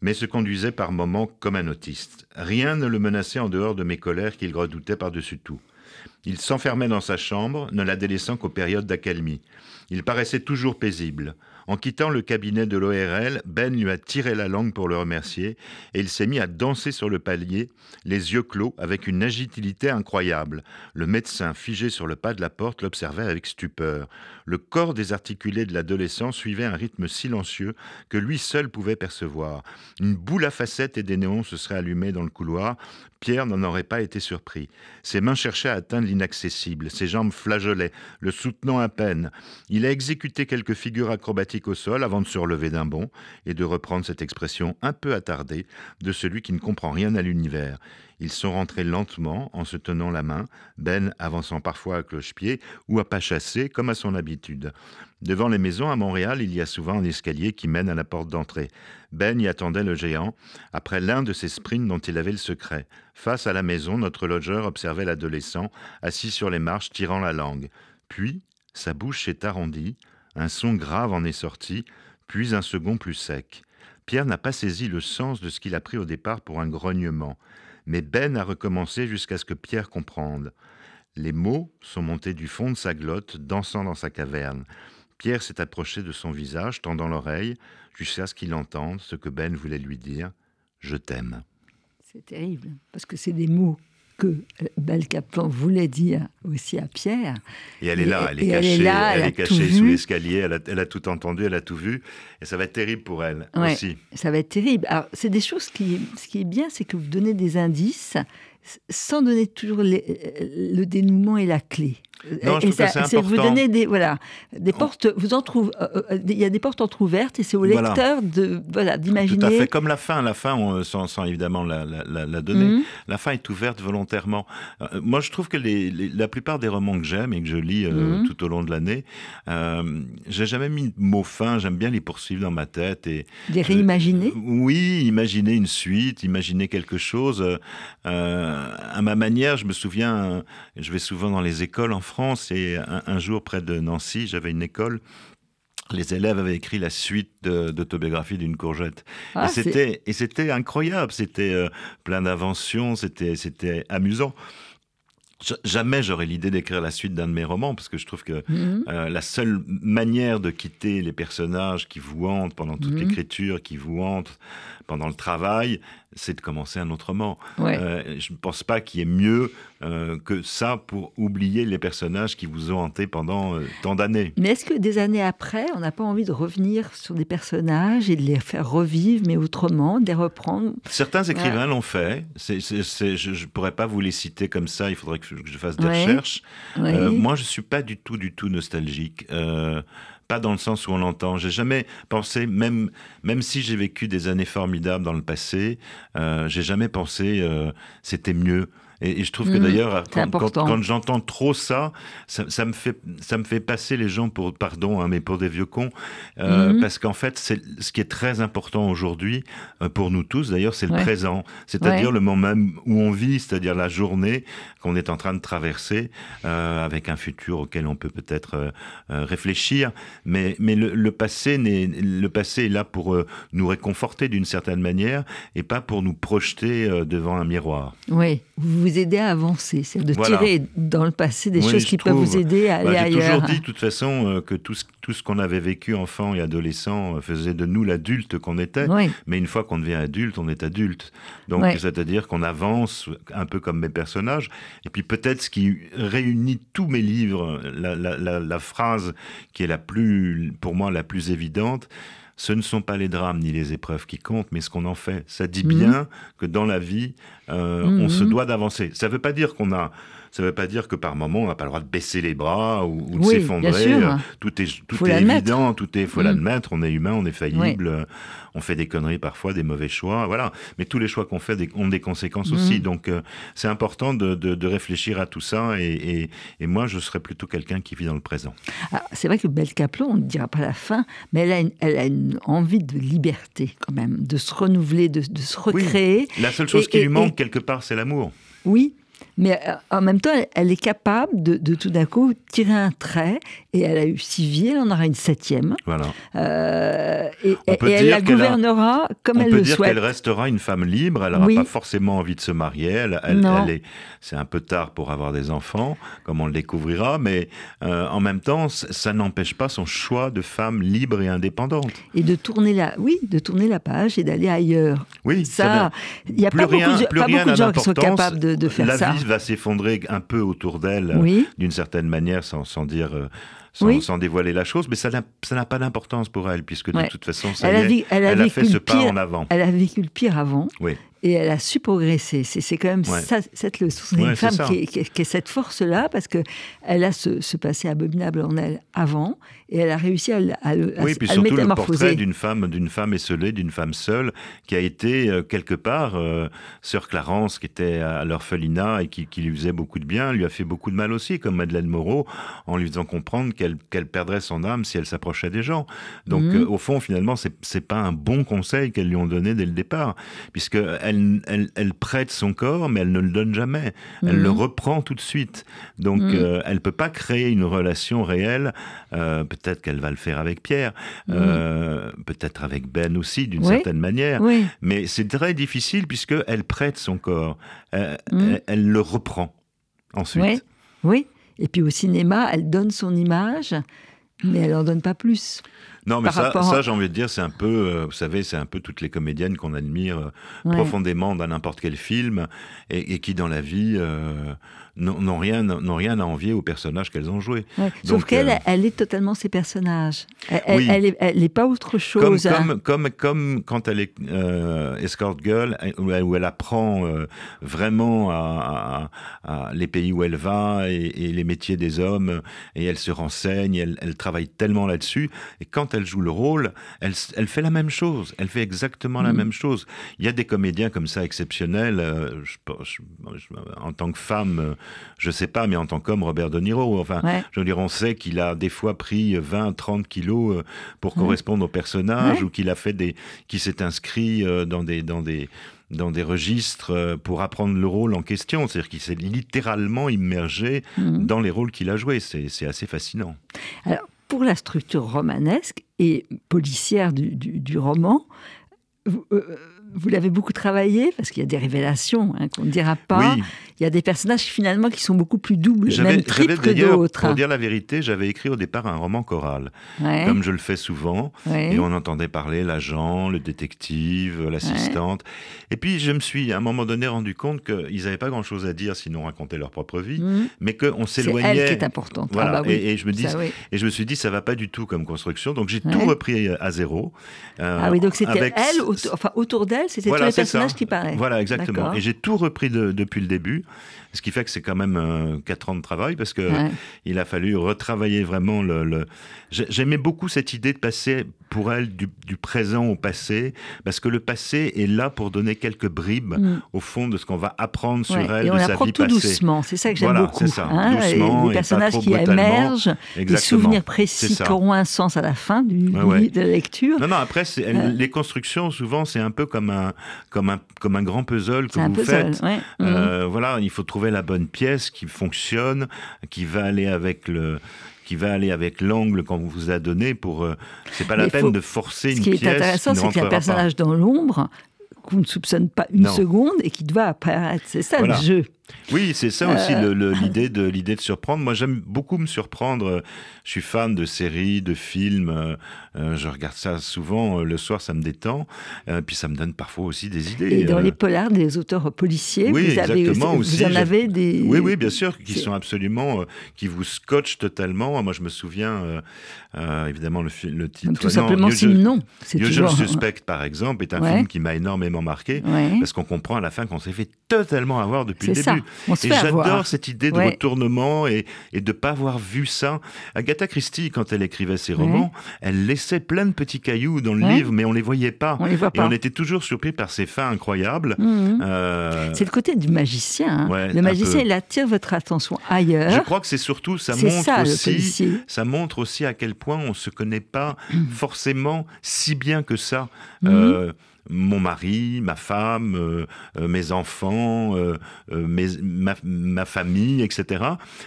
mais se conduisait par moments comme un autiste. Rien ne le menaçait en dehors de mes colères qu'il redoutait par-dessus tout. Il s'enfermait dans sa chambre, ne la délaissant qu'aux périodes d'accalmie. Il paraissait toujours paisible. En quittant le cabinet de l'ORL, Ben lui a tiré la langue pour le remercier et il s'est mis à danser sur le palier, les yeux clos, avec une agilité incroyable. Le médecin, figé sur le pas de la porte, l'observait avec stupeur. Le corps désarticulé de l'adolescent suivait un rythme silencieux que lui seul pouvait percevoir. Une boule à facettes et des néons se seraient allumés dans le couloir. Pierre n'en aurait pas été surpris. Ses mains cherchaient à atteindre l'inaccessible, ses jambes flageolaient, le soutenant à peine. Il a exécuté quelques figures acrobatiques au sol avant de se relever d'un bond et de reprendre cette expression un peu attardée de celui qui ne comprend rien à l'univers. Ils sont rentrés lentement en se tenant la main, Ben avançant parfois à cloche-pied ou à pas chassé comme à son habitude. Devant les maisons à Montréal, il y a souvent un escalier qui mène à la porte d'entrée. Ben y attendait le géant, après l'un de ces sprints dont il avait le secret. Face à la maison, notre logeur observait l'adolescent, assis sur les marches, tirant la langue. Puis, sa bouche s'est arrondie, un son grave en est sorti, puis un second plus sec. Pierre n'a pas saisi le sens de ce qu'il a pris au départ pour un grognement mais Ben a recommencé jusqu'à ce que Pierre comprenne. Les mots sont montés du fond de sa glotte, dansant dans sa caverne. Pierre s'est approché de son visage, tendant l'oreille, jusqu'à ce qu'il entende ce que Ben voulait lui dire Je t'aime. C'est terrible, parce que c'est des mots que Belle Caplan voulait dire aussi à Pierre. Et elle est là, elle est cachée, elle, est cachée sous l'escalier, elle, a, tout entendu, elle a tout vu, et ça va être terrible pour elle aussi. Ça va être terrible. Alors, c'est des choses qui, ce qui est bien, c'est que vous donnez des indices sans donner toujours le dénouement et la clé. Non, je trouve ça, c'est Vous donnez des voilà des portes. Vous en trouvez. Euh, euh, il y a des portes entrouvertes et c'est au lecteur de voilà d'imaginer. Tout à fait comme la fin. La fin, on, sans, sans, évidemment la, la, la donner. Mhm. La fin est ouverte volontairement. Euh, moi, je trouve que les, la plupart des romans que j'aime et que je lis mhm. tout au long de l'année, euh, j'ai jamais mis de mot fin. J'aime bien les poursuivre dans ma tête et les réimaginer. oui, imaginer une suite, imaginer quelque chose. à ma manière, je me souviens, je vais souvent dans les écoles en France et un, jour près de Nancy, j'avais une école les élèves avaient écrit la suite d'autobiographie d'une courgette. Ah, et c'était incroyable, c'était euh, plein d'inventions, c'était amusant. jamais j'aurais l'idée d'écrire la suite d'un de mes romans, parce que je trouve que mhm. euh, la seule manière de quitter les personnages qui vous hantent pendant toute mhm. l'écriture, qui vous hantent pendant le travail, c'est de commencer un autrement. Euh, je ne pense pas qu'il y ait mieux euh, que ça pour oublier les personnages qui vous ont hanté pendant euh, tant d'années. Mais est-ce que des années après, on n'a pas envie de revenir sur des personnages et de les faire revivre, mais autrement, de les reprendre? Certains écrivains l'ont fait. je ne pourrais pas vous les citer comme ça, il faudrait que je, fasse des recherches. moi, je ne suis pas du tout, du tout nostalgique pas dans le sens où on l'entend. J'ai jamais pensé, même, si j'ai vécu des années formidables dans le passé, euh, j'ai jamais pensé euh, c'était mieux. Et, je trouve que mmh, d'ailleurs, quand, j'entends trop ça, ça, me fait, ça me fait passer les gens pour, pardon, hein, mais pour des vieux cons. Euh, mmh. Parce qu'en fait, c'est ce qui est très important aujourd'hui, euh, pour nous tous d'ailleurs, c'est le présent. C'est-à-dire le moment même où on vit, c'est-à-dire la journée qu'on est en train de traverser, euh, avec un futur auquel on peut peut-être réfléchir. Mais, mais le, passé le passé est là pour nous réconforter d'une certaine manière et pas pour nous projeter devant un miroir. Oui, vous vous aider à avancer, c'est de tirer dans le passé des choses qui peuvent vous aider à aller ailleurs. J'ai toujours dit, de toute façon, euh, que tout ce, tout ce qu'on avait vécu enfant et adolescent euh, faisait de nous l'adulte qu'on était. Mais une fois qu'on devient adulte, on est adulte. Donc, c'est-à-dire qu'on avance un peu comme mes personnages. Et puis peut-être ce qui réunit tous mes livres, la, la, la phrase qui est la plus, pour moi, la plus évidente, ce ne sont pas les drames ni les épreuves qui comptent, mais ce qu'on en fait. Ça dit mhm. bien que dans la vie, euh, on se mhm. doit d'avancer. Ça ne veut pas dire qu'on a ça ne veut pas dire que par moment, on n'a pas le droit de baisser les bras ou, de s'effondrer. Tout est, tout est évident, tout est, faut mm. l'admettre. On est humain, on est faillible, euh, on fait des conneries parfois, des mauvais choix, voilà. Mais tous les choix qu'on fait ont des conséquences aussi. Mm. Donc, euh, c'est important de, réfléchir à tout ça. Et, moi, je serais plutôt quelqu'un qui vit dans le présent. Ah, c'est vrai que Belle Caplon, on ne dira pas la fin, mais elle a, une, elle a une envie de liberté quand même, de se renouveler, de, se recréer. La seule chose qui lui manque quelque part, c'est l'amour. Oui, mais euh, en même temps, elle, est capable de, tout d'un coup tirer un trait, et elle a eu six vies, elle en aura une septième. Voilà. Euh, et, elle la gouvernera comme elle le souhaite. On peut dire qu'elle restera une femme libre, elle n'aura pas forcément envie de se marier, elle, elle, est, c'est un peu tard pour avoir des enfants, comme on le découvrira, mais euh, en même temps, ça n'empêche pas son choix de femme libre et indépendante. Et de tourner la, oui, de tourner la page et d'aller ailleurs. Oui, ça, il n'y a pas, beaucoup, de, pas beaucoup de gens qui sont capables de, de faire ça va s'effondrer un peu autour d'elle, d'une certaine manière, sans, sans dire. Euh, sans, dévoiler la chose, mais ça n'a pas d'importance pour elle, puisque de toute façon, ça elle, a, elle, a, fait ce pas en avant. Elle a vécu le pire avant. Oui et elle a su progresser. C'est quand même ça, cette leçon. C'est une femme qui, qui, a cette force-là parce qu'elle a ce, passé abominable en elle avant et elle a réussi à, à, oui, puis surtout le portrait d'une femme, d'une femme esselée, d'une femme seule qui a été euh, quelque part euh, sœur Clarence qui était à l'orphelinat et qui, lui faisait beaucoup de bien, lui a fait beaucoup de mal aussi, comme Madeleine Moreau, en lui faisant comprendre qu'elle perdrait son âme si elle s'approchait des gens. Donc mhm. euh, au fond, finalement, c'est pas un bon conseil qu'elles lui ont donné dès le départ, puisque elle, prête son corps, mais elle ne le donne jamais. Elle le mhm. reprend tout de suite. Donc, euh, elle ne peut pas créer une relation réelle. Euh, peut-être qu'elle va le faire avec Pierre, euh, peut-être avec Ben aussi, d'une certaine manière. Mais c'est très difficile puisqu'elle prête son corps. Elle, elle, le reprend ensuite. Oui. Et puis au cinéma, elle donne son image, mais elle n'en donne pas plus. Non, mais ça, ça j'ai envie de dire, c'est un peu, euh, vous savez, c'est un peu toutes les comédiennes qu'on admire euh, profondément dans n'importe quel film et, qui, dans la vie, euh, n'ont rien, n'ont rien à envier aux personnages qu'elles ont joués. Sauf qu'elle, euh, elle est totalement ses personnages. Elle, n'est elle, est, pas autre chose. Comme, comme, comme, quand elle est euh, escort girl, où elle, apprend euh, vraiment à, les pays où elle va et, les métiers des hommes, et elle se renseigne, elle, travaille tellement là-dessus. Et quand elle joue le rôle, elle, elle fait la même chose. Elle fait exactement la mm. même chose. Il y a des comédiens comme ça exceptionnels. en tant que femme, je sais pas, mais en tant qu'homme, Robert De Niro, enfin, je veux dire, on sait qu'il a des fois pris 20, 30 kilos euh, pour correspondre au personnage, ou qu'il a fait des, qui s'est inscrit euh, dans des, dans des, dans des registres euh, pour apprendre le rôle en question. C'est-à-dire qu'il s'est littéralement immergé mhm. dans les rôles qu'il a joués. C'est assez fascinant. Alors, pour la structure romanesque et policière du, du, roman, vous l'avez beaucoup travaillé parce qu'il y a des révélations hein, qu'on ne dira pas. Il y a des personnages finalement qui sont beaucoup plus doubles, même triples que d'autres. Pour dire la vérité, j'avais écrit au départ un roman choral, comme je le fais souvent, et on entendait parler l'agent, le détective, l'assistante. Et puis je me suis à un moment donné rendu compte qu'ils n'avaient pas grand-chose à dire sinon raconter leur propre vie, mmh. mais qu'on s'éloignait. C'est elle qui est importante. Ah voilà. Bah et, je me dis, et je me suis dit, ça va pas du tout comme construction, donc j'ai tout repris à zéro. Euh, ah oui, donc c'était elle, enfin autour d'elle, c'était tous les personnages qui parlaient. Voilà, exactement. Et j'ai tout repris depuis le début. Ce qui fait que c'est quand même euh, quatre ans de travail parce que il a fallu retravailler vraiment le. J'aimais beaucoup cette idée de passer pour elle du, présent au passé parce que le passé est là pour donner quelques bribes mm. au fond de ce qu'on va apprendre sur elle et on de sa vie tout doucement, c'est ça que j'aime beaucoup. Ça, hein, doucement, les personnages qui émergent, des souvenirs précis qui auront un sens à la fin du, de la lecture. Non, non. Après, euh. les constructions souvent c'est un peu comme un comme un comme un grand puzzle que vous faites. Euh, mm. Voilà, il faut trouver la bonne pièce qui fonctionne, qui va aller avec le qui va aller avec l'angle qu'on vous a donné pour. Euh, c'est pas la peine de forcer une pièce. Ce qui est intéressant, c'est qu'il y a un personnage dans l'ombre qu'on ne soupçonne pas une seconde et qui doit apparaître. C'est ça le jeu. Oui, c'est ça aussi euh. l'idée de l'idée de surprendre. Moi, j'aime beaucoup me surprendre. Je suis fan de séries, de films. Euh, euh, je regarde ça souvent le soir, ça me détend. puis ça me donne parfois aussi des idées. Et dans les polars, des auteurs policiers, oui, vous, avez exactement, aussi, vous en avez des. Oui, oui, bien sûr, qui sont absolument, qui vous scotchent totalement. Moi, je me souviens évidemment le, le titre. Tout simplement, c'est nom. Usual Suspect, par exemple, est un film qui m'a énormément marqué parce qu'on comprend à la fin qu'on s'est fait totalement avoir depuis le début et j'adore cette idée de retournement et, et de pas avoir vu ça. Agatha Christie, quand elle écrivait ses romans, elle laissait plein de petits cailloux dans le livre, mais on les voyait pas. On les voit pas. Et on était toujours surpris par ces fins incroyables. Mhm. Euh, c'est le côté du magicien. Hein. le magicien, il attire votre attention ailleurs. Je crois que c'est surtout, ça montre aussi, ça montre aussi à quel point on se connaît pas mhm. forcément si bien que ça. Mhm. Euh, mon mari, ma femme, euh, euh, mes enfants, euh, ma, famille, etc.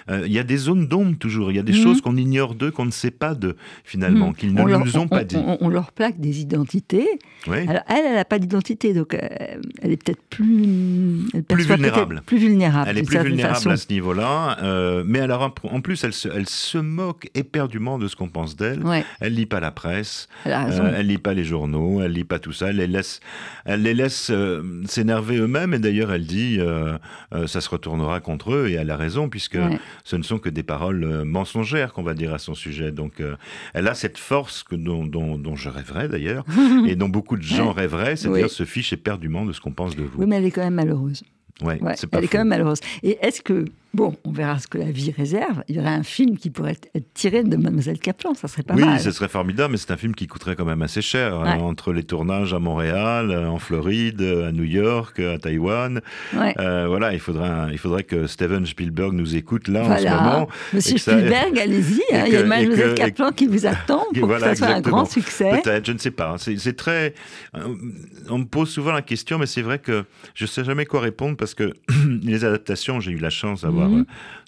Il y a des zones d'ombre toujours, il y a des mhm. choses qu'on ignore d'eux, qu'on ne sait pas d'eux, finalement, mhm. qu'ils ne nous ont pas dit. On, leur plaque des identités. Alors, elle, elle n'a pas d'identité, donc elle est peut-être plus... plus vulnérable. plus vulnérable. Elle est plus vulnérable à ce niveau-là. mais alors, en plus, elle se, elle se moque éperdument de ce qu'on pense d'elle. Elle lit pas la presse, elle, elle lit pas les journaux, elle lit pas tout ça, elle laisse elle les laisse euh, s'énerver eux-mêmes. Et d'ailleurs, elle dit, euh, euh, ça se retournera contre eux. Et elle a raison, puisque ce ne sont que des paroles mensongères qu'on va dire à son sujet. Donc, elle a cette force que, dont, dont, je rêverais d'ailleurs, <laughs> et dont beaucoup de gens rêveraient, c'est-à-dire se fiche éperdument de ce qu'on pense de vous. Oui, mais elle est quand même malheureuse. Ouais, elle est quand même malheureuse. Et est-ce que Bon, on verra ce que la vie réserve. Il y aurait un film qui pourrait être tiré de Mademoiselle Kaplan, ça serait pas mal. Oui, ce serait formidable, mais c'est un film qui coûterait quand même assez cher. Hein, entre les tournages à Montréal, en Floride, à New York, à Taïwan. Euh, voilà, il faudrait, il faudrait que Steven Spielberg nous écoute là en ce moment. Monsieur Spielberg, allez-y, <laughs> hein, il y a Mademoiselle Kaplan qui vous attend <laughs> pour que ça soit un grand succès. Peut-être, je ne sais pas. C'est très. Euh, on me pose souvent la question, mais c'est vrai que je ne sais jamais quoi répondre parce que <clears throat> <clears throat> les adaptations, j'ai eu la chance d'avoir Mhm. Euh,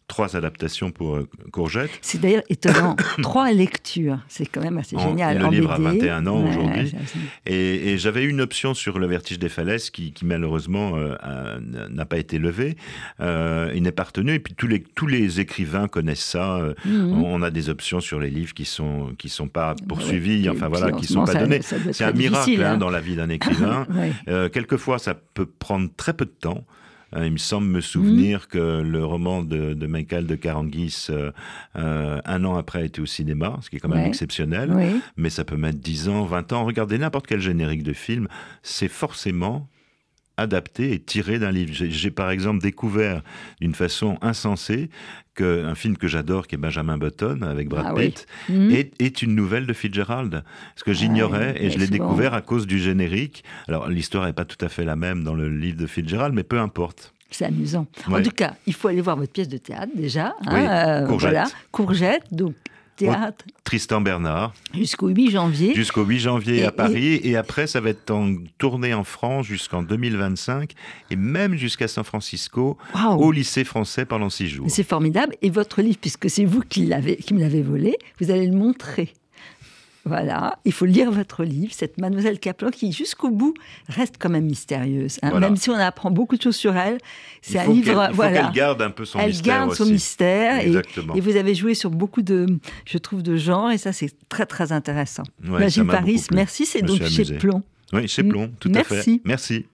trois adaptations pour euh, Courgette. C'est d'ailleurs <coughs> étonnant. trois lectures, c'est quand même assez génial. Le livre a 21 ans aujourd'hui. Et, j'avais une option sur Le Vertige des Falaises qui, malheureusement euh, n'a pas été levée. il n'est pas retenu. Et puis tous les, tous les écrivains connaissent ça. Mhm. On a des options sur les livres qui sont, qui sont pas poursuivis, enfin voilà, qui sont pas donnés. C'est un miracle hein, hein. dans la vie d'un <laughs> écrivain. quelquefois, ça peut prendre très peu de temps. Euh, il me semble me souvenir que le roman de, Michael de Caranguis, euh, euh, un an après, été au cinéma, ce qui est quand même exceptionnel. Mais ça peut mettre 10 ans, 20 ans. Regardez n'importe quel générique de film, c'est forcément adapté et tiré d'un livre. J'ai par exemple découvert d'une façon insensée qu'un film que j'adore, qui est Benjamin Button avec Brad ah Pitt, mhm. est, une nouvelle de Fitzgerald. Ce que j'ignorais et je l'ai découvert à cause du générique. Alors l'histoire n'est pas tout à fait la même dans le livre de Fitzgerald, mais peu importe. C'est amusant. En tout cas, il faut aller voir votre pièce de théâtre déjà. Hein, euh, Courgette. Voilà. Courgette, donc théâtre. Tristan Bernard. Jusqu'au 8 janvier. Jusqu'au 8 janvier à Paris. Et... après, ça va être en tournée en France jusqu'en 2025 et même jusqu'à San Francisco au lycée français pendant six jours. C'est formidable. Et votre livre, puisque c'est vous qui, qui me l'avez volé, vous allez le montrer Voilà, il faut lire votre livre, cette Mademoiselle Kaplan qui, jusqu'au bout, reste quand même mystérieuse. Hein. Même si on apprend beaucoup de choses sur elle, c'est un livre. Il voilà, qu'elle garde un peu son elle mystère. Elle garde son mystère. Et, et, vous avez joué sur beaucoup de, je trouve, de genres, et ça, c'est très, très intéressant. Ouais, Magie Paris, merci, c'est donc chez Plomb. Oui, chez Plomb, tout Merci. à fait. Merci.